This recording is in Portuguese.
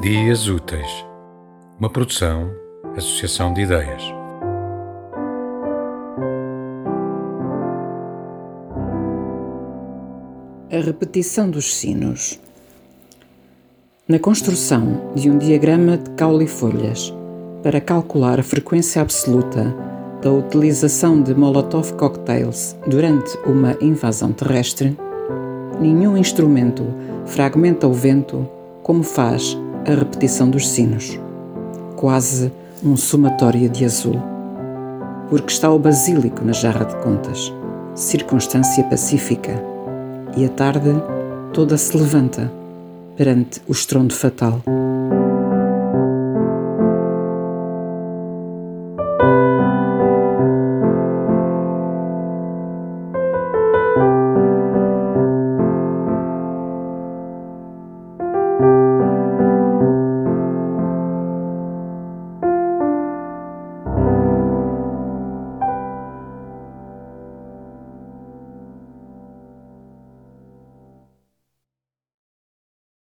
Dias Úteis, uma produção, associação de ideias. A repetição dos sinos. Na construção de um diagrama de caule e folhas para calcular a frequência absoluta da utilização de Molotov cocktails durante uma invasão terrestre, nenhum instrumento fragmenta o vento como faz a repetição dos sinos, quase um somatório de azul. Porque está o basílico na jarra de contas, circunstância pacífica, e a tarde toda se levanta perante o estrondo fatal.